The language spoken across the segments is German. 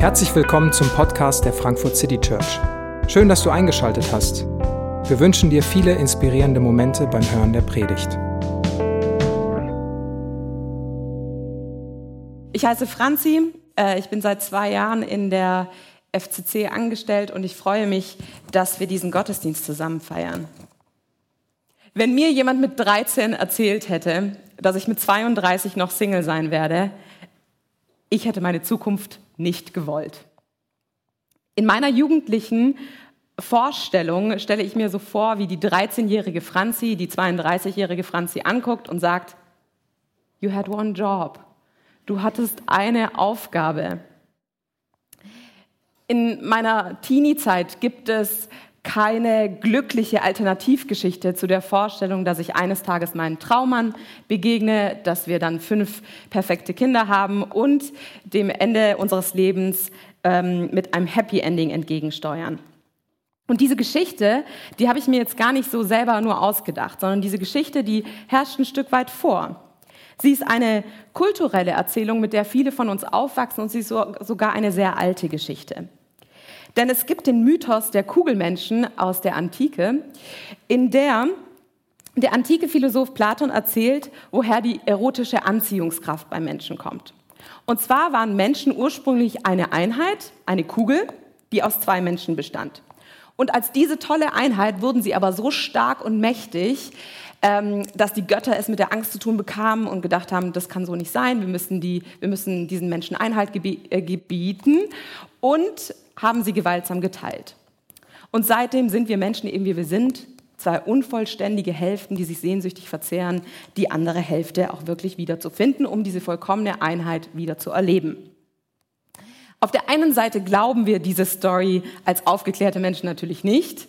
Herzlich willkommen zum Podcast der Frankfurt City Church. Schön, dass du eingeschaltet hast. Wir wünschen dir viele inspirierende Momente beim Hören der Predigt. Ich heiße Franzi, äh, ich bin seit zwei Jahren in der FCC angestellt und ich freue mich, dass wir diesen Gottesdienst zusammen feiern. Wenn mir jemand mit 13 erzählt hätte, dass ich mit 32 noch Single sein werde, ich hätte meine Zukunft nicht gewollt. In meiner jugendlichen Vorstellung stelle ich mir so vor, wie die 13-jährige Franzi die 32-jährige Franzi anguckt und sagt, You had one job. Du hattest eine Aufgabe. In meiner Teenie-Zeit gibt es keine glückliche Alternativgeschichte zu der Vorstellung, dass ich eines Tages meinen Traummann begegne, dass wir dann fünf perfekte Kinder haben und dem Ende unseres Lebens ähm, mit einem Happy Ending entgegensteuern. Und diese Geschichte, die habe ich mir jetzt gar nicht so selber nur ausgedacht, sondern diese Geschichte, die herrscht ein Stück weit vor. Sie ist eine kulturelle Erzählung, mit der viele von uns aufwachsen und sie ist so, sogar eine sehr alte Geschichte. Denn es gibt den Mythos der Kugelmenschen aus der Antike, in der der antike Philosoph Platon erzählt, woher die erotische Anziehungskraft beim Menschen kommt. Und zwar waren Menschen ursprünglich eine Einheit, eine Kugel, die aus zwei Menschen bestand. Und als diese tolle Einheit wurden sie aber so stark und mächtig, ähm, dass die Götter es mit der Angst zu tun bekamen und gedacht haben, das kann so nicht sein, wir müssen, die, wir müssen diesen Menschen Einhalt äh, gebieten. Und haben sie gewaltsam geteilt. Und seitdem sind wir Menschen eben wie wir sind, zwei unvollständige Hälften, die sich sehnsüchtig verzehren, die andere Hälfte auch wirklich wieder zu finden, um diese vollkommene Einheit wieder zu erleben. Auf der einen Seite glauben wir diese Story als aufgeklärte Menschen natürlich nicht.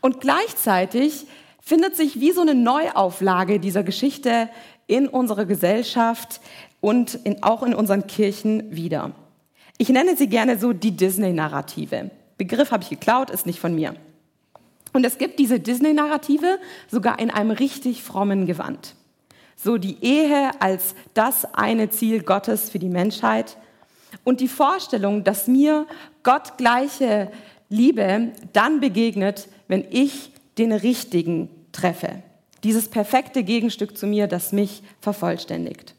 Und gleichzeitig findet sich wie so eine Neuauflage dieser Geschichte in unserer Gesellschaft und in, auch in unseren Kirchen wieder. Ich nenne sie gerne so die Disney-Narrative. Begriff habe ich geklaut, ist nicht von mir. Und es gibt diese Disney-Narrative sogar in einem richtig frommen Gewand. So die Ehe als das eine Ziel Gottes für die Menschheit und die Vorstellung, dass mir gottgleiche Liebe dann begegnet, wenn ich den Richtigen treffe. Dieses perfekte Gegenstück zu mir, das mich vervollständigt.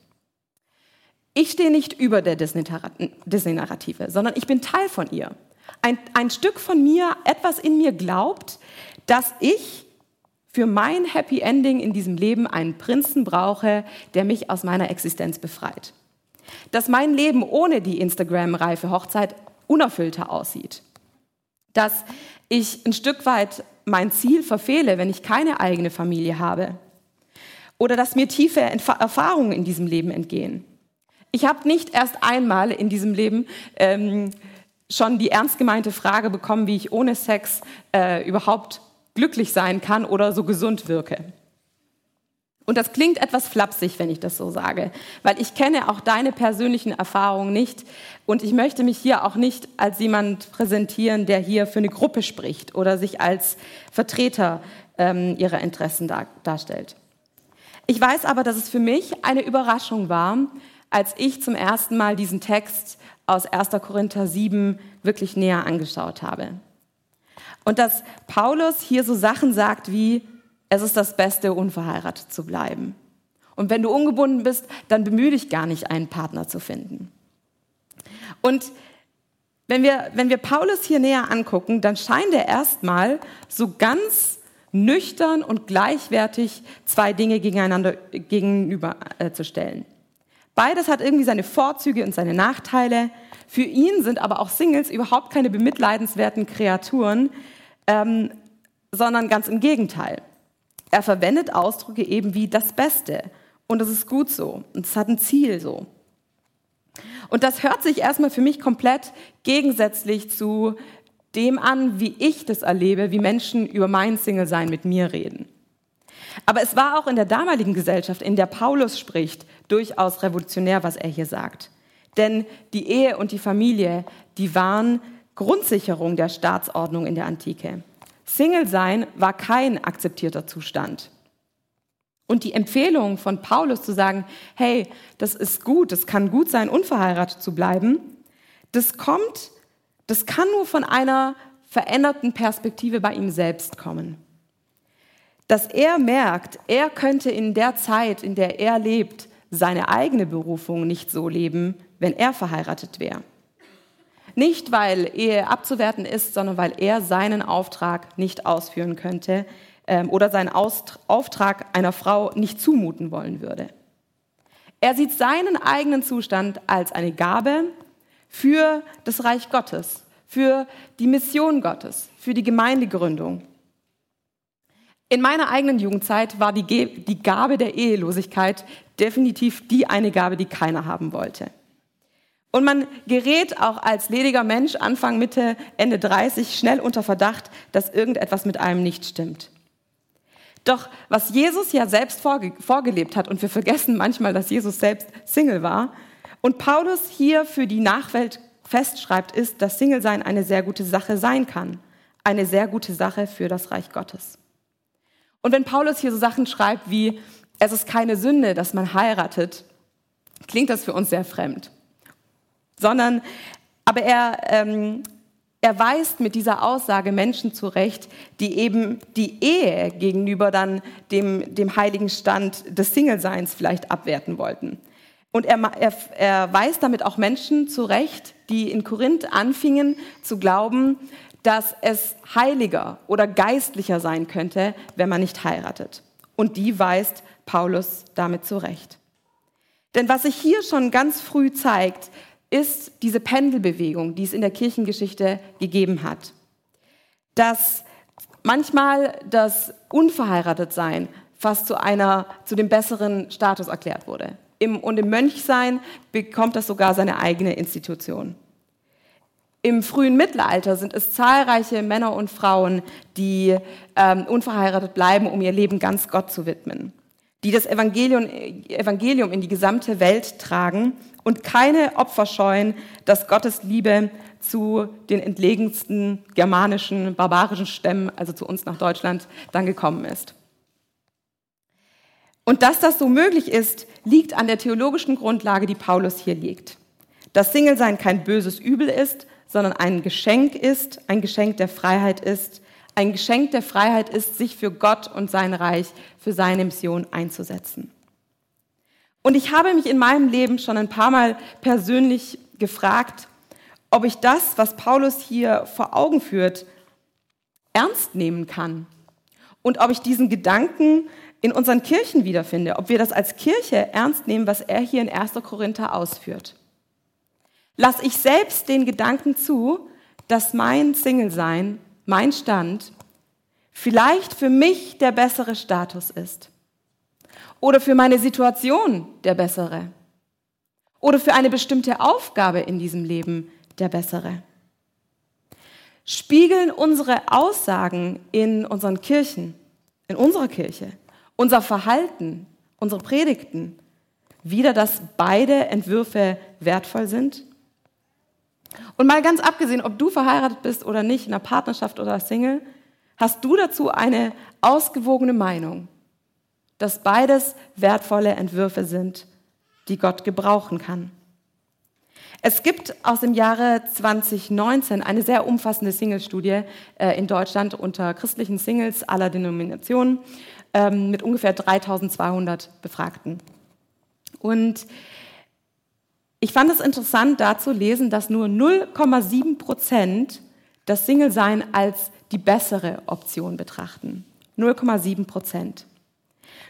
Ich stehe nicht über der Disney-Narrative, sondern ich bin Teil von ihr. Ein, ein Stück von mir, etwas in mir glaubt, dass ich für mein Happy Ending in diesem Leben einen Prinzen brauche, der mich aus meiner Existenz befreit. Dass mein Leben ohne die Instagram-reife Hochzeit unerfüllter aussieht. Dass ich ein Stück weit mein Ziel verfehle, wenn ich keine eigene Familie habe. Oder dass mir tiefe Erfahrungen in diesem Leben entgehen. Ich habe nicht erst einmal in diesem Leben ähm, schon die ernst gemeinte Frage bekommen, wie ich ohne Sex äh, überhaupt glücklich sein kann oder so gesund wirke. Und das klingt etwas flapsig, wenn ich das so sage, weil ich kenne auch deine persönlichen Erfahrungen nicht und ich möchte mich hier auch nicht als jemand präsentieren, der hier für eine Gruppe spricht oder sich als Vertreter ähm, ihrer Interessen dar darstellt. Ich weiß aber, dass es für mich eine Überraschung war, als ich zum ersten Mal diesen Text aus 1. Korinther 7 wirklich näher angeschaut habe. Und dass Paulus hier so Sachen sagt wie, es ist das Beste, unverheiratet zu bleiben. Und wenn du ungebunden bist, dann bemühe dich gar nicht, einen Partner zu finden. Und wenn wir, wenn wir Paulus hier näher angucken, dann scheint er erstmal so ganz nüchtern und gleichwertig zwei Dinge gegeneinander gegenüberzustellen. Äh, Beides hat irgendwie seine Vorzüge und seine Nachteile. Für ihn sind aber auch Singles überhaupt keine bemitleidenswerten Kreaturen, ähm, sondern ganz im Gegenteil. Er verwendet Ausdrücke eben wie das Beste. Und das ist gut so. Und es hat ein Ziel so. Und das hört sich erstmal für mich komplett gegensätzlich zu dem an, wie ich das erlebe, wie Menschen über mein Single-Sein mit mir reden. Aber es war auch in der damaligen Gesellschaft, in der Paulus spricht, durchaus revolutionär, was er hier sagt. Denn die Ehe und die Familie, die waren Grundsicherung der Staatsordnung in der Antike. Single sein war kein akzeptierter Zustand. Und die Empfehlung von Paulus zu sagen, hey, das ist gut, es kann gut sein, unverheiratet zu bleiben, das kommt, das kann nur von einer veränderten Perspektive bei ihm selbst kommen. Dass er merkt, er könnte in der Zeit, in der er lebt, seine eigene Berufung nicht so leben, wenn er verheiratet wäre. Nicht, weil Ehe abzuwerten ist, sondern weil er seinen Auftrag nicht ausführen könnte ähm, oder seinen Aust Auftrag einer Frau nicht zumuten wollen würde. Er sieht seinen eigenen Zustand als eine Gabe für das Reich Gottes, für die Mission Gottes, für die Gemeindegründung. In meiner eigenen Jugendzeit war die, die Gabe der Ehelosigkeit definitiv die eine Gabe, die keiner haben wollte. Und man gerät auch als lediger Mensch Anfang, Mitte, Ende 30 schnell unter Verdacht, dass irgendetwas mit einem nicht stimmt. Doch was Jesus ja selbst vorge vorgelebt hat, und wir vergessen manchmal, dass Jesus selbst Single war, und Paulus hier für die Nachwelt festschreibt, ist, dass Single-Sein eine sehr gute Sache sein kann. Eine sehr gute Sache für das Reich Gottes. Und wenn Paulus hier so Sachen schreibt wie, es ist keine Sünde, dass man heiratet, klingt das für uns sehr fremd. Sondern, aber er, ähm, er weist mit dieser Aussage Menschen zurecht, die eben die Ehe gegenüber dann dem, dem heiligen Stand des Single-Seins vielleicht abwerten wollten. Und er, er, er weist damit auch Menschen zurecht, die in Korinth anfingen zu glauben, dass es heiliger oder geistlicher sein könnte, wenn man nicht heiratet. Und die weist Paulus damit zurecht. Denn was sich hier schon ganz früh zeigt, ist diese Pendelbewegung, die es in der Kirchengeschichte gegeben hat. Dass manchmal das Unverheiratetsein fast zu einer, zu dem besseren Status erklärt wurde. Im, und im Mönchsein bekommt das sogar seine eigene Institution. Im frühen Mittelalter sind es zahlreiche Männer und Frauen, die ähm, unverheiratet bleiben, um ihr Leben ganz Gott zu widmen, die das Evangelium, Evangelium in die gesamte Welt tragen und keine Opfer scheuen, dass Gottes Liebe zu den entlegensten germanischen, barbarischen Stämmen, also zu uns nach Deutschland, dann gekommen ist. Und dass das so möglich ist, liegt an der theologischen Grundlage, die Paulus hier legt. Dass Single-Sein kein böses Übel ist, sondern ein Geschenk ist, ein Geschenk der Freiheit ist, ein Geschenk der Freiheit ist, sich für Gott und sein Reich, für seine Mission einzusetzen. Und ich habe mich in meinem Leben schon ein paar Mal persönlich gefragt, ob ich das, was Paulus hier vor Augen führt, ernst nehmen kann und ob ich diesen Gedanken in unseren Kirchen wiederfinde, ob wir das als Kirche ernst nehmen, was er hier in 1. Korinther ausführt. Lass ich selbst den Gedanken zu, dass mein Single-Sein, mein Stand, vielleicht für mich der bessere Status ist. Oder für meine Situation der bessere. Oder für eine bestimmte Aufgabe in diesem Leben der bessere. Spiegeln unsere Aussagen in unseren Kirchen, in unserer Kirche, unser Verhalten, unsere Predigten wieder, dass beide Entwürfe wertvoll sind? Und mal ganz abgesehen, ob du verheiratet bist oder nicht, in einer Partnerschaft oder Single, hast du dazu eine ausgewogene Meinung, dass beides wertvolle Entwürfe sind, die Gott gebrauchen kann. Es gibt aus dem Jahre 2019 eine sehr umfassende Single-Studie äh, in Deutschland unter christlichen Singles aller Denominationen ähm, mit ungefähr 3200 Befragten. Und ich fand es interessant, da zu lesen, dass nur 0,7 Prozent das Single-Sein als die bessere Option betrachten. 0,7 Prozent.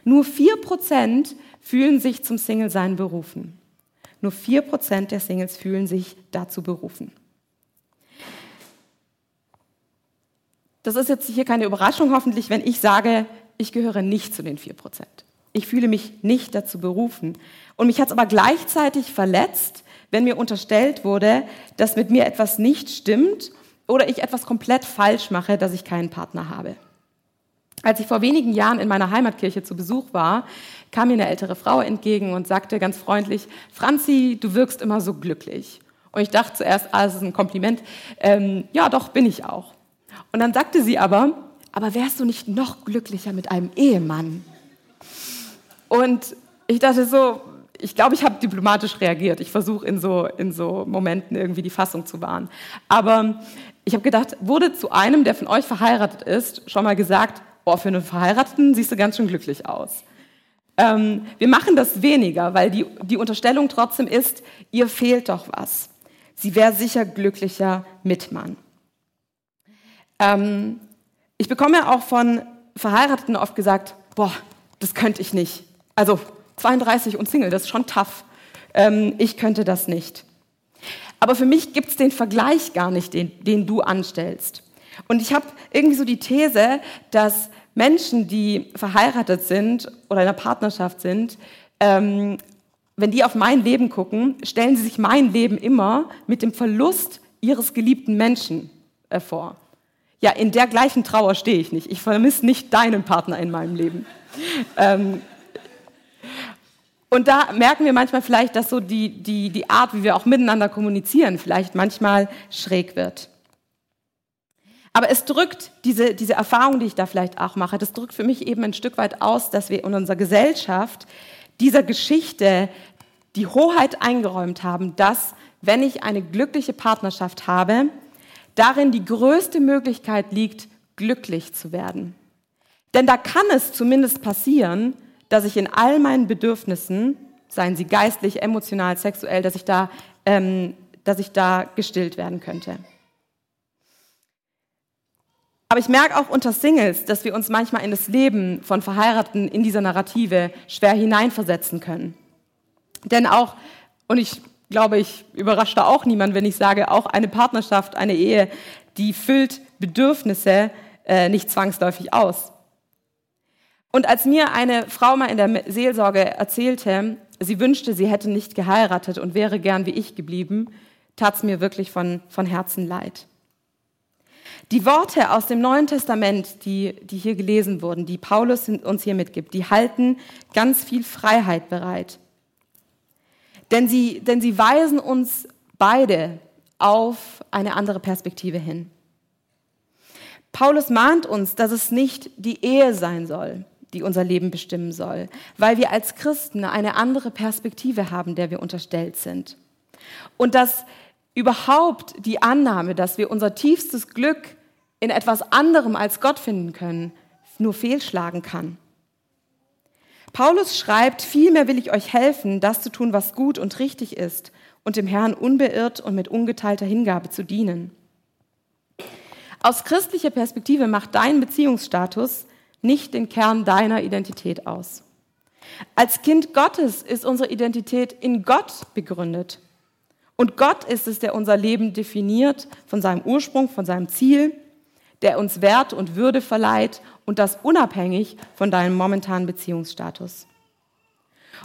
Nur 4 Prozent fühlen sich zum Single-Sein berufen. Nur 4 Prozent der Singles fühlen sich dazu berufen. Das ist jetzt hier keine Überraschung hoffentlich, wenn ich sage, ich gehöre nicht zu den 4 Prozent. Ich fühle mich nicht dazu berufen. Und mich hat es aber gleichzeitig verletzt, wenn mir unterstellt wurde, dass mit mir etwas nicht stimmt oder ich etwas komplett falsch mache, dass ich keinen Partner habe. Als ich vor wenigen Jahren in meiner Heimatkirche zu Besuch war, kam mir eine ältere Frau entgegen und sagte ganz freundlich, Franzi, du wirkst immer so glücklich. Und ich dachte zuerst, ah, das ist ein Kompliment. Ähm, ja, doch, bin ich auch. Und dann sagte sie aber, aber wärst du nicht noch glücklicher mit einem Ehemann? Und ich dachte so, ich glaube, ich habe diplomatisch reagiert. Ich versuche in so, in so Momenten irgendwie die Fassung zu wahren. Aber ich habe gedacht, wurde zu einem, der von euch verheiratet ist, schon mal gesagt, oh, für einen Verheirateten siehst du ganz schön glücklich aus. Ähm, wir machen das weniger, weil die, die Unterstellung trotzdem ist, ihr fehlt doch was. Sie wäre sicher glücklicher mit Mann. Ähm, ich bekomme auch von Verheirateten oft gesagt, boah, das könnte ich nicht. Also 32 und Single, das ist schon tough. Ähm, ich könnte das nicht. Aber für mich gibt es den Vergleich gar nicht, den, den du anstellst. Und ich habe irgendwie so die These, dass Menschen, die verheiratet sind oder in einer Partnerschaft sind, ähm, wenn die auf mein Leben gucken, stellen sie sich mein Leben immer mit dem Verlust ihres geliebten Menschen äh, vor. Ja, in der gleichen Trauer stehe ich nicht. Ich vermisse nicht deinen Partner in meinem Leben. Ähm, und da merken wir manchmal vielleicht, dass so die, die, die Art, wie wir auch miteinander kommunizieren, vielleicht manchmal schräg wird. Aber es drückt diese, diese Erfahrung, die ich da vielleicht auch mache, das drückt für mich eben ein Stück weit aus, dass wir in unserer Gesellschaft dieser Geschichte die Hoheit eingeräumt haben, dass, wenn ich eine glückliche Partnerschaft habe, darin die größte Möglichkeit liegt, glücklich zu werden. Denn da kann es zumindest passieren, dass ich in all meinen Bedürfnissen, seien sie geistlich, emotional, sexuell, dass ich da, ähm, dass ich da gestillt werden könnte. Aber ich merke auch unter Singles, dass wir uns manchmal in das Leben von Verheirateten in dieser Narrative schwer hineinversetzen können. Denn auch, und ich glaube, ich überrasche da auch niemand, wenn ich sage, auch eine Partnerschaft, eine Ehe, die füllt Bedürfnisse äh, nicht zwangsläufig aus. Und als mir eine Frau mal in der Seelsorge erzählte, sie wünschte, sie hätte nicht geheiratet und wäre gern wie ich geblieben, tat es mir wirklich von, von Herzen leid. Die Worte aus dem Neuen Testament, die, die hier gelesen wurden, die Paulus uns hier mitgibt, die halten ganz viel Freiheit bereit. Denn sie, denn sie weisen uns beide auf eine andere Perspektive hin. Paulus mahnt uns, dass es nicht die Ehe sein soll, die unser Leben bestimmen soll, weil wir als Christen eine andere Perspektive haben, der wir unterstellt sind. Und dass überhaupt die Annahme, dass wir unser tiefstes Glück in etwas anderem als Gott finden können, nur fehlschlagen kann. Paulus schreibt, vielmehr will ich euch helfen, das zu tun, was gut und richtig ist und dem Herrn unbeirrt und mit ungeteilter Hingabe zu dienen. Aus christlicher Perspektive macht dein Beziehungsstatus nicht den Kern deiner Identität aus. Als Kind Gottes ist unsere Identität in Gott begründet. Und Gott ist es, der unser Leben definiert von seinem Ursprung, von seinem Ziel, der uns Wert und Würde verleiht und das unabhängig von deinem momentanen Beziehungsstatus.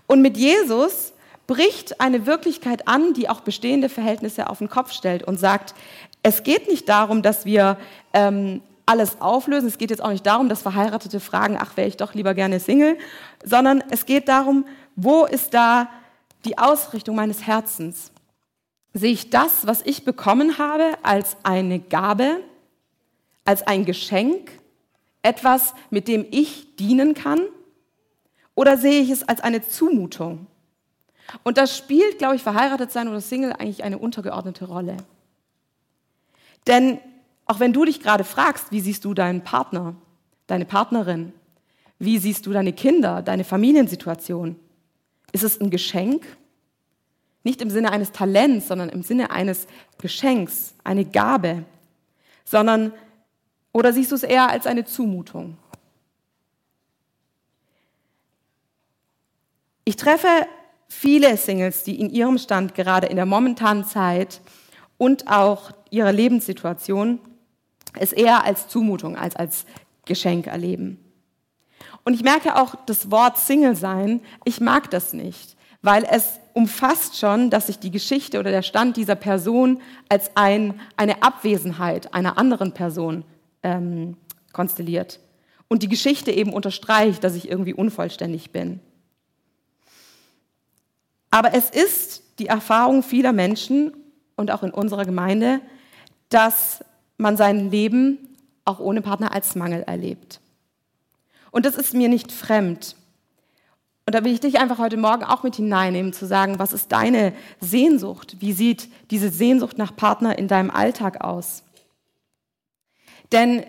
Und mit Jesus bricht eine Wirklichkeit an, die auch bestehende Verhältnisse auf den Kopf stellt und sagt, es geht nicht darum, dass wir ähm, alles auflösen. Es geht jetzt auch nicht darum, dass Verheiratete fragen, ach, wäre ich doch lieber gerne Single, sondern es geht darum, wo ist da die Ausrichtung meines Herzens? Sehe ich das, was ich bekommen habe, als eine Gabe, als ein Geschenk, etwas, mit dem ich dienen kann? Oder sehe ich es als eine Zumutung? Und das spielt, glaube ich, verheiratet sein oder Single eigentlich eine untergeordnete Rolle. Denn auch wenn du dich gerade fragst, wie siehst du deinen Partner, deine Partnerin? Wie siehst du deine Kinder, deine Familiensituation? Ist es ein Geschenk? Nicht im Sinne eines Talents, sondern im Sinne eines Geschenks, eine Gabe. Sondern, oder siehst du es eher als eine Zumutung? Ich treffe viele Singles, die in ihrem Stand gerade in der momentanen Zeit und auch ihrer Lebenssituation es eher als Zumutung als als Geschenk erleben. Und ich merke auch das Wort Single sein, ich mag das nicht, weil es umfasst schon, dass sich die Geschichte oder der Stand dieser Person als ein, eine Abwesenheit einer anderen Person ähm, konstelliert. Und die Geschichte eben unterstreicht, dass ich irgendwie unvollständig bin. Aber es ist die Erfahrung vieler Menschen und auch in unserer Gemeinde, dass man sein Leben auch ohne Partner als Mangel erlebt. Und das ist mir nicht fremd. Und da will ich dich einfach heute Morgen auch mit hineinnehmen, zu sagen, was ist deine Sehnsucht? Wie sieht diese Sehnsucht nach Partner in deinem Alltag aus? Denn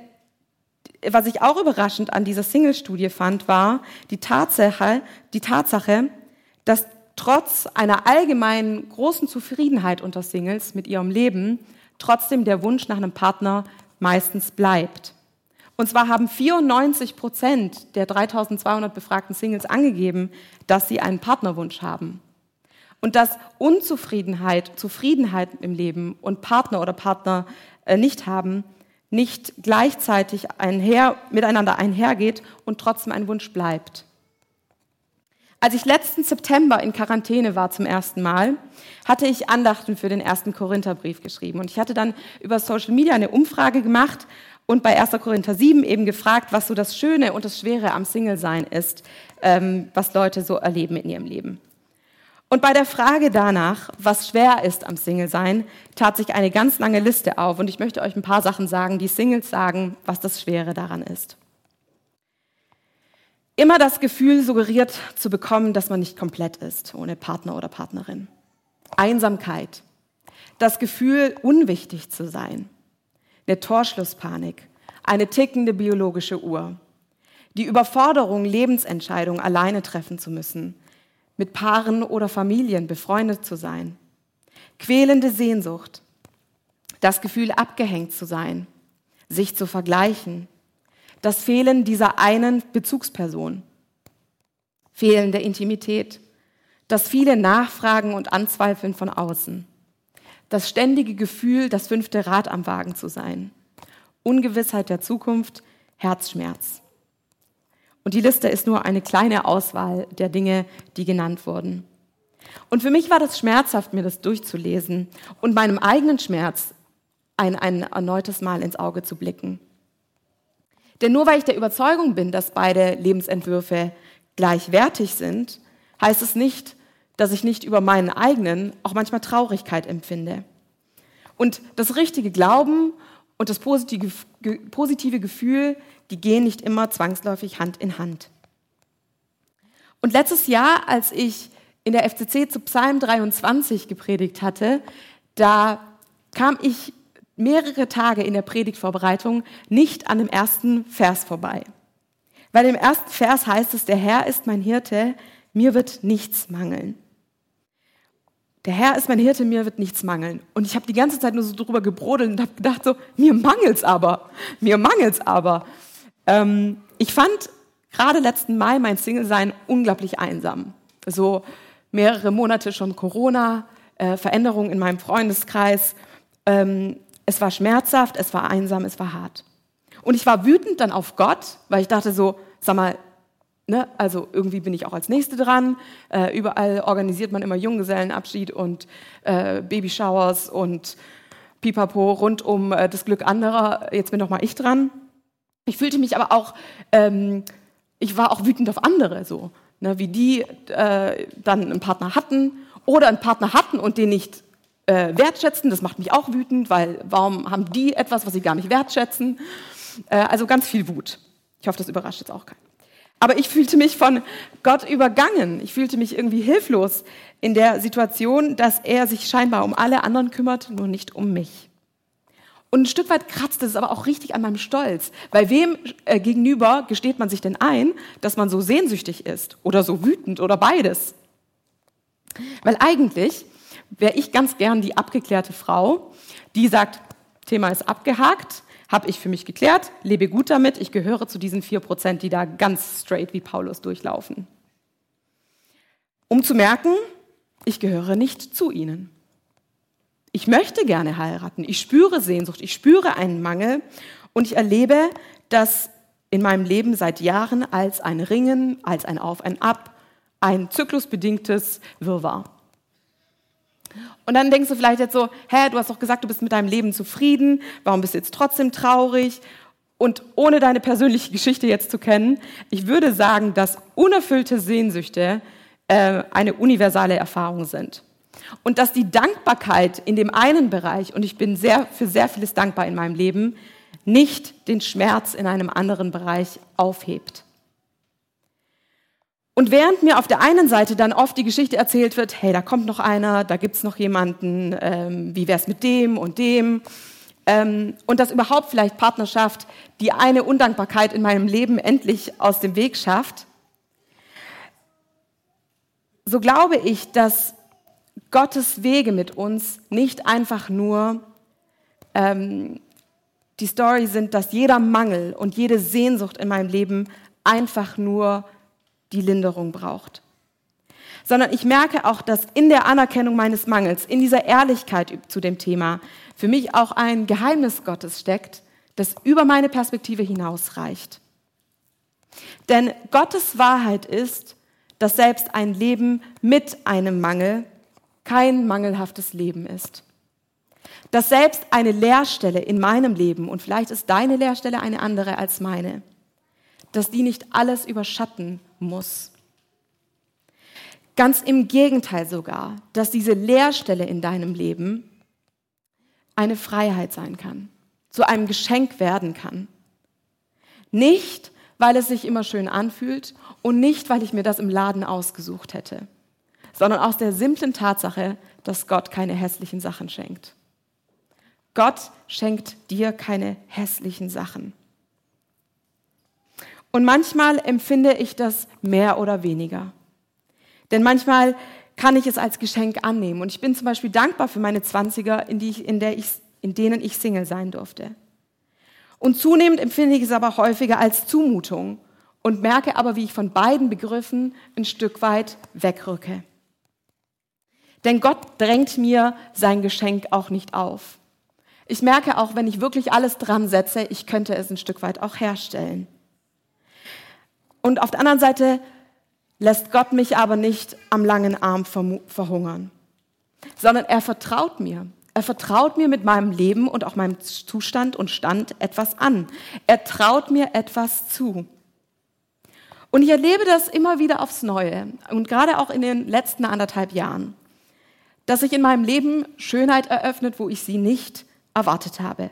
was ich auch überraschend an dieser Single-Studie fand, war die Tatsache, die Tatsache, dass trotz einer allgemeinen großen Zufriedenheit unter Singles mit ihrem Leben trotzdem der Wunsch nach einem Partner meistens bleibt. Und zwar haben 94 Prozent der 3200 befragten Singles angegeben, dass sie einen Partnerwunsch haben. Und dass Unzufriedenheit, Zufriedenheit im Leben und Partner oder Partner äh, nicht haben, nicht gleichzeitig einher, miteinander einhergeht und trotzdem ein Wunsch bleibt. Als ich letzten September in Quarantäne war zum ersten Mal, hatte ich Andachten für den ersten Korintherbrief geschrieben. Und ich hatte dann über Social Media eine Umfrage gemacht und bei 1. Korinther 7 eben gefragt, was so das Schöne und das Schwere am Single-Sein ist, ähm, was Leute so erleben in ihrem Leben. Und bei der Frage danach, was schwer ist am Single-Sein, tat sich eine ganz lange Liste auf. Und ich möchte euch ein paar Sachen sagen, die Singles sagen, was das Schwere daran ist. Immer das Gefühl suggeriert zu bekommen, dass man nicht komplett ist ohne Partner oder Partnerin. Einsamkeit. Das Gefühl, unwichtig zu sein. Eine Torschlusspanik, eine tickende biologische Uhr, die Überforderung, Lebensentscheidungen alleine treffen zu müssen, mit Paaren oder Familien befreundet zu sein, quälende Sehnsucht, das Gefühl abgehängt zu sein, sich zu vergleichen, das Fehlen dieser einen Bezugsperson, fehlende Intimität, das viele Nachfragen und Anzweifeln von außen das ständige Gefühl, das fünfte Rad am Wagen zu sein. Ungewissheit der Zukunft, Herzschmerz. Und die Liste ist nur eine kleine Auswahl der Dinge, die genannt wurden. Und für mich war das schmerzhaft, mir das durchzulesen und meinem eigenen Schmerz ein, ein erneutes Mal ins Auge zu blicken. Denn nur weil ich der Überzeugung bin, dass beide Lebensentwürfe gleichwertig sind, heißt es nicht, dass ich nicht über meinen eigenen auch manchmal Traurigkeit empfinde. Und das richtige Glauben und das positive, Gefühl, die gehen nicht immer zwangsläufig Hand in Hand. Und letztes Jahr, als ich in der FCC zu Psalm 23 gepredigt hatte, da kam ich mehrere Tage in der Predigtvorbereitung nicht an dem ersten Vers vorbei. Weil im ersten Vers heißt es, der Herr ist mein Hirte, mir wird nichts mangeln. Der Herr ist mein Hirte, mir wird nichts mangeln. Und ich habe die ganze Zeit nur so drüber gebrodelt und habe gedacht, so, mir mangelt's aber, mir mangelt's aber. Ähm, ich fand gerade letzten Mai mein Single-Sein unglaublich einsam. So mehrere Monate schon Corona, äh, Veränderungen in meinem Freundeskreis. Ähm, es war schmerzhaft, es war einsam, es war hart. Und ich war wütend dann auf Gott, weil ich dachte so, sag mal, Ne? Also irgendwie bin ich auch als Nächste dran. Äh, überall organisiert man immer Junggesellenabschied und äh, Babyshowers und Pipapo rund um äh, das Glück anderer. Jetzt bin doch mal ich dran. Ich fühlte mich aber auch, ähm, ich war auch wütend auf andere, so ne? wie die äh, dann einen Partner hatten oder einen Partner hatten und den nicht äh, wertschätzen. Das macht mich auch wütend, weil warum haben die etwas, was sie gar nicht wertschätzen? Äh, also ganz viel Wut. Ich hoffe, das überrascht jetzt auch keinen. Aber ich fühlte mich von Gott übergangen. Ich fühlte mich irgendwie hilflos in der Situation, dass er sich scheinbar um alle anderen kümmert, nur nicht um mich. Und ein Stück weit kratzt es aber auch richtig an meinem Stolz. Weil wem äh, gegenüber gesteht man sich denn ein, dass man so sehnsüchtig ist oder so wütend oder beides? Weil eigentlich wäre ich ganz gern die abgeklärte Frau, die sagt, Thema ist abgehakt, habe ich für mich geklärt, lebe gut damit, ich gehöre zu diesen vier Prozent, die da ganz straight wie Paulus durchlaufen. Um zu merken, ich gehöre nicht zu ihnen. Ich möchte gerne heiraten, ich spüre Sehnsucht, ich spüre einen Mangel und ich erlebe das in meinem Leben seit Jahren als ein Ringen, als ein Auf, ein Ab, ein zyklusbedingtes Wirrwarr. Und dann denkst du vielleicht jetzt so, hä, du hast doch gesagt, du bist mit deinem Leben zufrieden, warum bist du jetzt trotzdem traurig? Und ohne deine persönliche Geschichte jetzt zu kennen, ich würde sagen, dass unerfüllte Sehnsüchte äh, eine universale Erfahrung sind. Und dass die Dankbarkeit in dem einen Bereich, und ich bin sehr, für sehr vieles dankbar in meinem Leben, nicht den Schmerz in einem anderen Bereich aufhebt. Und während mir auf der einen Seite dann oft die Geschichte erzählt wird, hey, da kommt noch einer, da gibt's noch jemanden, ähm, wie wär's mit dem und dem, ähm, und dass überhaupt vielleicht Partnerschaft die eine Undankbarkeit in meinem Leben endlich aus dem Weg schafft, so glaube ich, dass Gottes Wege mit uns nicht einfach nur ähm, die Story sind, dass jeder Mangel und jede Sehnsucht in meinem Leben einfach nur die Linderung braucht. Sondern ich merke auch, dass in der Anerkennung meines Mangels, in dieser Ehrlichkeit zu dem Thema, für mich auch ein Geheimnis Gottes steckt, das über meine Perspektive hinausreicht. Denn Gottes Wahrheit ist, dass selbst ein Leben mit einem Mangel kein mangelhaftes Leben ist. Dass selbst eine Leerstelle in meinem Leben, und vielleicht ist deine Leerstelle eine andere als meine, dass die nicht alles überschatten muss. Ganz im Gegenteil sogar, dass diese Leerstelle in deinem Leben eine Freiheit sein kann, zu einem Geschenk werden kann. Nicht, weil es sich immer schön anfühlt und nicht, weil ich mir das im Laden ausgesucht hätte, sondern aus der simplen Tatsache, dass Gott keine hässlichen Sachen schenkt. Gott schenkt dir keine hässlichen Sachen. Und manchmal empfinde ich das mehr oder weniger. Denn manchmal kann ich es als Geschenk annehmen. Und ich bin zum Beispiel dankbar für meine Zwanziger, in, die in, der ich, in denen ich Single sein durfte. Und zunehmend empfinde ich es aber häufiger als Zumutung und merke aber, wie ich von beiden Begriffen ein Stück weit wegrücke. Denn Gott drängt mir sein Geschenk auch nicht auf. Ich merke auch, wenn ich wirklich alles dran setze, ich könnte es ein Stück weit auch herstellen. Und auf der anderen Seite lässt Gott mich aber nicht am langen Arm verhungern, sondern er vertraut mir. Er vertraut mir mit meinem Leben und auch meinem Zustand und Stand etwas an. Er traut mir etwas zu. Und ich erlebe das immer wieder aufs Neue und gerade auch in den letzten anderthalb Jahren, dass sich in meinem Leben Schönheit eröffnet, wo ich sie nicht erwartet habe.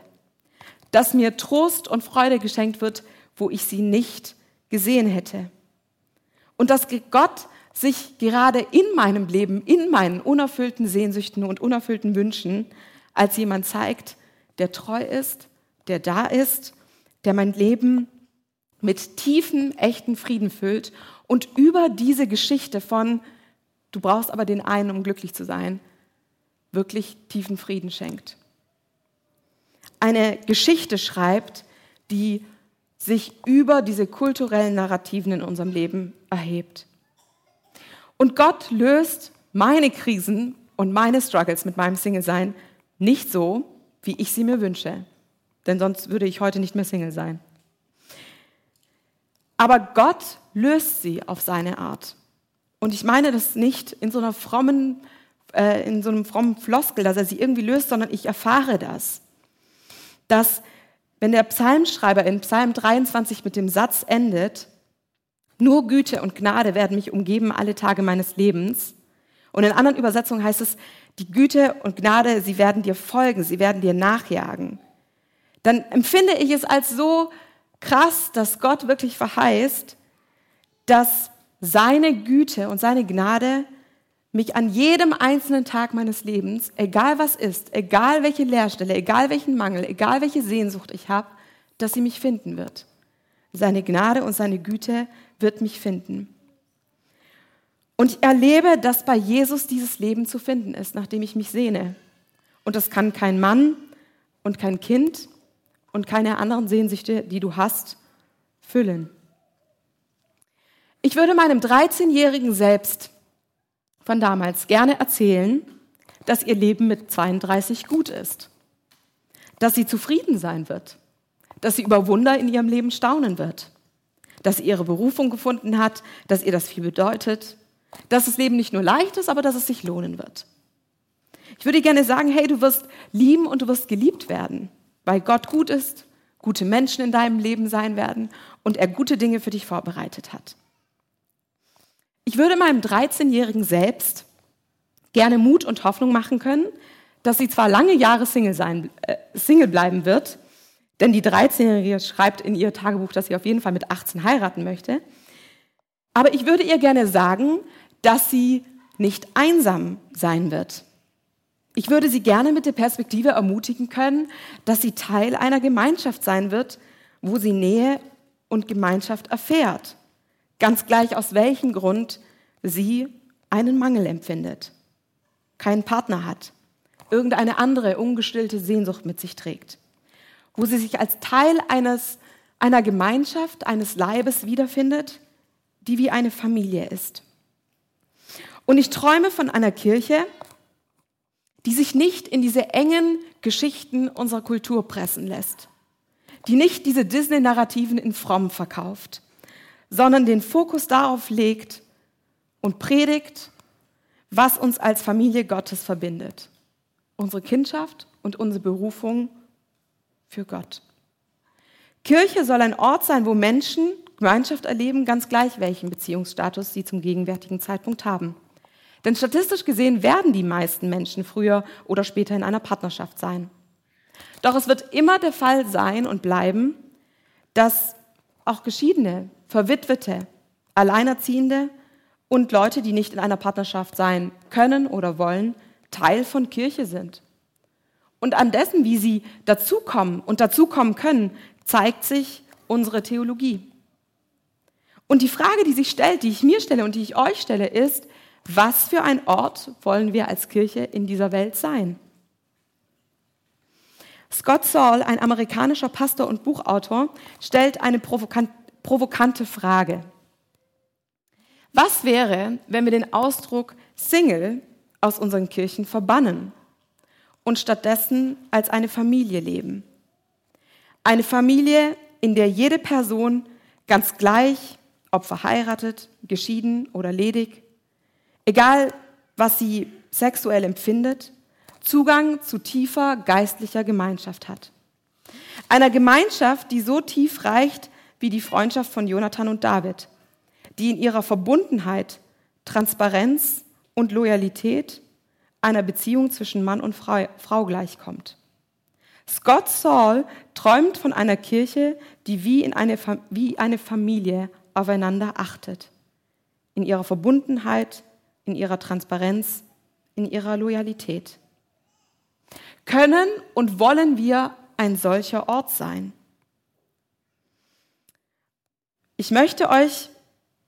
Dass mir Trost und Freude geschenkt wird, wo ich sie nicht gesehen hätte. Und dass Gott sich gerade in meinem Leben, in meinen unerfüllten Sehnsüchten und unerfüllten Wünschen als jemand zeigt, der treu ist, der da ist, der mein Leben mit tiefem, echten Frieden füllt und über diese Geschichte von, du brauchst aber den einen, um glücklich zu sein, wirklich tiefen Frieden schenkt. Eine Geschichte schreibt, die sich über diese kulturellen Narrativen in unserem Leben erhebt. Und Gott löst meine Krisen und meine Struggles mit meinem Single-Sein nicht so, wie ich sie mir wünsche. Denn sonst würde ich heute nicht mehr Single sein. Aber Gott löst sie auf seine Art. Und ich meine das nicht in so einer frommen, äh, in so einem frommen Floskel, dass er sie irgendwie löst, sondern ich erfahre das. Dass wenn der Psalmschreiber in Psalm 23 mit dem Satz endet, nur Güte und Gnade werden mich umgeben alle Tage meines Lebens. Und in anderen Übersetzungen heißt es, die Güte und Gnade, sie werden dir folgen, sie werden dir nachjagen. Dann empfinde ich es als so krass, dass Gott wirklich verheißt, dass seine Güte und seine Gnade mich an jedem einzelnen Tag meines Lebens, egal was ist, egal welche Leerstelle, egal welchen Mangel, egal welche Sehnsucht ich habe, dass sie mich finden wird. Seine Gnade und seine Güte wird mich finden. Und ich erlebe, dass bei Jesus dieses Leben zu finden ist, nach dem ich mich sehne. Und das kann kein Mann und kein Kind und keine anderen Sehnsüchte, die du hast, füllen. Ich würde meinem 13-jährigen Selbst von damals gerne erzählen, dass ihr Leben mit 32 gut ist, dass sie zufrieden sein wird, dass sie über Wunder in ihrem Leben staunen wird, dass sie ihre Berufung gefunden hat, dass ihr das viel bedeutet, dass das Leben nicht nur leicht ist, aber dass es sich lohnen wird. Ich würde gerne sagen, hey, du wirst lieben und du wirst geliebt werden, weil Gott gut ist, gute Menschen in deinem Leben sein werden und er gute Dinge für dich vorbereitet hat. Ich würde meinem 13-jährigen Selbst gerne Mut und Hoffnung machen können, dass sie zwar lange Jahre Single, sein, äh, Single bleiben wird, denn die 13-Jährige schreibt in ihr Tagebuch, dass sie auf jeden Fall mit 18 heiraten möchte, Aber ich würde ihr gerne sagen, dass sie nicht einsam sein wird. Ich würde sie gerne mit der Perspektive ermutigen können, dass sie Teil einer Gemeinschaft sein wird, wo sie Nähe und Gemeinschaft erfährt. Ganz gleich aus welchem Grund sie einen Mangel empfindet, keinen Partner hat, irgendeine andere ungestillte Sehnsucht mit sich trägt, wo sie sich als Teil eines, einer Gemeinschaft, eines Leibes wiederfindet, die wie eine Familie ist. Und ich träume von einer Kirche, die sich nicht in diese engen Geschichten unserer Kultur pressen lässt, die nicht diese Disney-Narrativen in Fromm verkauft, sondern den Fokus darauf legt und predigt, was uns als Familie Gottes verbindet. Unsere Kindschaft und unsere Berufung für Gott. Kirche soll ein Ort sein, wo Menschen Gemeinschaft erleben, ganz gleich welchen Beziehungsstatus sie zum gegenwärtigen Zeitpunkt haben. Denn statistisch gesehen werden die meisten Menschen früher oder später in einer Partnerschaft sein. Doch es wird immer der Fall sein und bleiben, dass auch Geschiedene, Verwitwete, Alleinerziehende und Leute, die nicht in einer Partnerschaft sein können oder wollen, Teil von Kirche sind. Und an dessen, wie sie dazukommen und dazukommen können, zeigt sich unsere Theologie. Und die Frage, die sich stellt, die ich mir stelle und die ich euch stelle, ist, was für ein Ort wollen wir als Kirche in dieser Welt sein? Scott Saul, ein amerikanischer Pastor und Buchautor, stellt eine provokante Frage. Was wäre, wenn wir den Ausdruck Single aus unseren Kirchen verbannen und stattdessen als eine Familie leben? Eine Familie, in der jede Person ganz gleich, ob verheiratet, geschieden oder ledig, egal was sie sexuell empfindet, Zugang zu tiefer geistlicher Gemeinschaft hat. Einer Gemeinschaft, die so tief reicht wie die Freundschaft von Jonathan und David, die in ihrer Verbundenheit, Transparenz und Loyalität einer Beziehung zwischen Mann und Frau, Frau gleichkommt. Scott Saul träumt von einer Kirche, die wie, in eine, wie eine Familie aufeinander achtet, in ihrer Verbundenheit, in ihrer Transparenz, in ihrer Loyalität. Können und wollen wir ein solcher Ort sein? Ich möchte euch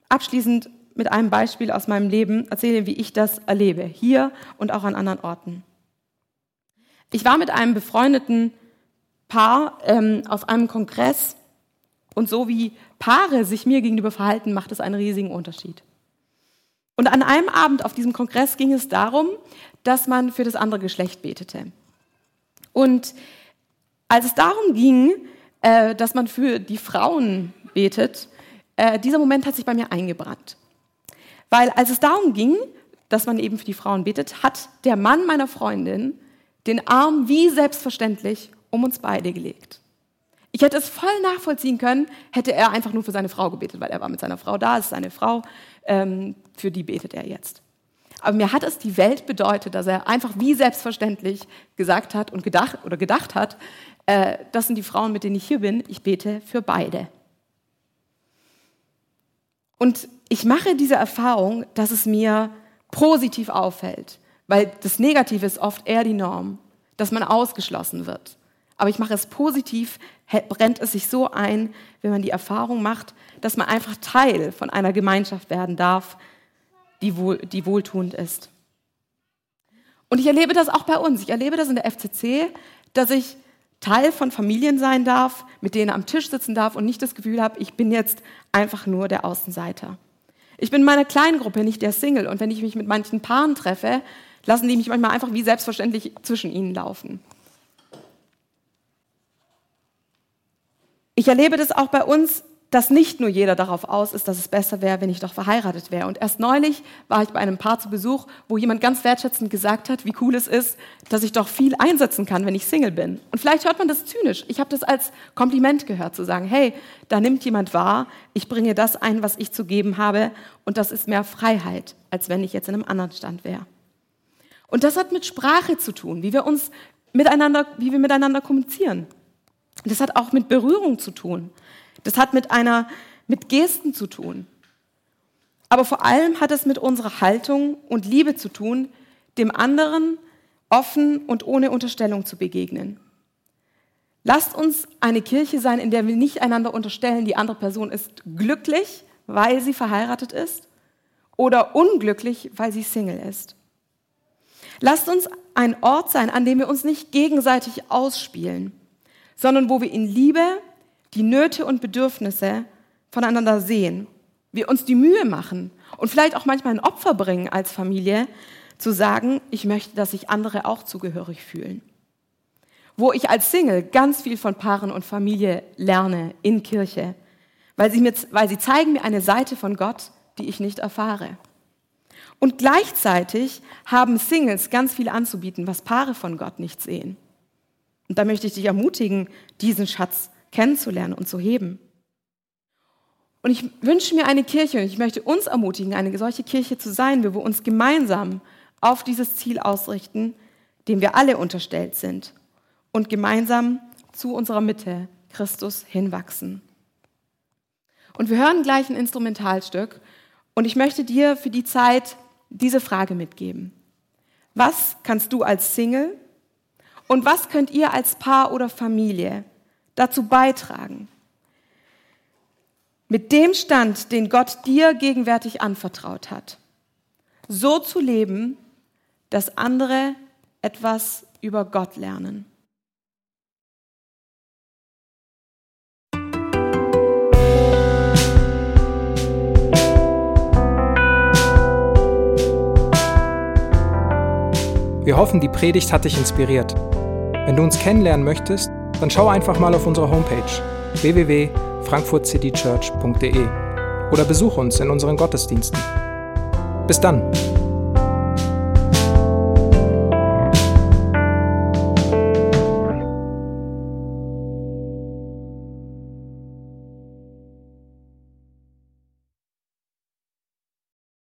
abschließend mit einem Beispiel aus meinem Leben erzählen, wie ich das erlebe, hier und auch an anderen Orten. Ich war mit einem befreundeten Paar ähm, auf einem Kongress und so wie Paare sich mir gegenüber verhalten, macht es einen riesigen Unterschied. Und an einem Abend auf diesem Kongress ging es darum, dass man für das andere Geschlecht betete. Und als es darum ging, äh, dass man für die Frauen betet, äh, dieser Moment hat sich bei mir eingebrannt. Weil als es darum ging, dass man eben für die Frauen betet, hat der Mann meiner Freundin den Arm wie selbstverständlich um uns beide gelegt. Ich hätte es voll nachvollziehen können, hätte er einfach nur für seine Frau gebetet, weil er war mit seiner Frau da, es ist seine Frau, ähm, für die betet er jetzt. Aber mir hat es die Welt bedeutet, dass er einfach wie selbstverständlich gesagt hat und gedacht oder gedacht hat, äh, das sind die Frauen, mit denen ich hier bin, ich bete für beide. Und ich mache diese Erfahrung, dass es mir positiv auffällt, weil das Negative ist oft eher die Norm, dass man ausgeschlossen wird. Aber ich mache es positiv, brennt es sich so ein, wenn man die Erfahrung macht, dass man einfach Teil von einer Gemeinschaft werden darf, die, wohl, die wohltuend ist. Und ich erlebe das auch bei uns. Ich erlebe das in der FCC, dass ich Teil von Familien sein darf, mit denen am Tisch sitzen darf und nicht das Gefühl habe, ich bin jetzt einfach nur der Außenseiter. Ich bin in meiner kleinen Gruppe nicht der Single und wenn ich mich mit manchen Paaren treffe, lassen die mich manchmal einfach wie selbstverständlich zwischen ihnen laufen. Ich erlebe das auch bei uns, dass nicht nur jeder darauf aus ist, dass es besser wäre, wenn ich doch verheiratet wäre. Und erst neulich war ich bei einem Paar zu Besuch, wo jemand ganz wertschätzend gesagt hat, wie cool es ist, dass ich doch viel einsetzen kann, wenn ich Single bin. Und vielleicht hört man das zynisch. Ich habe das als Kompliment gehört, zu sagen, hey, da nimmt jemand wahr, ich bringe das ein, was ich zu geben habe, und das ist mehr Freiheit, als wenn ich jetzt in einem anderen Stand wäre. Und das hat mit Sprache zu tun, wie wir uns miteinander, wie wir miteinander kommunizieren. Das hat auch mit Berührung zu tun. Das hat mit einer, mit Gesten zu tun. Aber vor allem hat es mit unserer Haltung und Liebe zu tun, dem anderen offen und ohne Unterstellung zu begegnen. Lasst uns eine Kirche sein, in der wir nicht einander unterstellen, die andere Person ist glücklich, weil sie verheiratet ist oder unglücklich, weil sie Single ist. Lasst uns ein Ort sein, an dem wir uns nicht gegenseitig ausspielen, sondern wo wir in Liebe die Nöte und Bedürfnisse voneinander sehen, wir uns die Mühe machen und vielleicht auch manchmal ein Opfer bringen als Familie, zu sagen, ich möchte, dass sich andere auch zugehörig fühlen. Wo ich als Single ganz viel von Paaren und Familie lerne in Kirche, weil sie, mir, weil sie zeigen mir eine Seite von Gott, die ich nicht erfahre. Und gleichzeitig haben Singles ganz viel anzubieten, was Paare von Gott nicht sehen. Und da möchte ich dich ermutigen, diesen Schatz kennenzulernen und zu heben. Und ich wünsche mir eine Kirche und ich möchte uns ermutigen, eine solche Kirche zu sein, wo wir uns gemeinsam auf dieses Ziel ausrichten, dem wir alle unterstellt sind und gemeinsam zu unserer Mitte, Christus, hinwachsen. Und wir hören gleich ein Instrumentalstück und ich möchte dir für die Zeit diese Frage mitgeben. Was kannst du als Single und was könnt ihr als Paar oder Familie dazu beitragen, mit dem Stand, den Gott dir gegenwärtig anvertraut hat, so zu leben, dass andere etwas über Gott lernen? Wir hoffen, die Predigt hat dich inspiriert. Wenn du uns kennenlernen möchtest, dann schau einfach mal auf unsere Homepage www.frankfurtcitychurch.de oder besuch uns in unseren Gottesdiensten. Bis dann!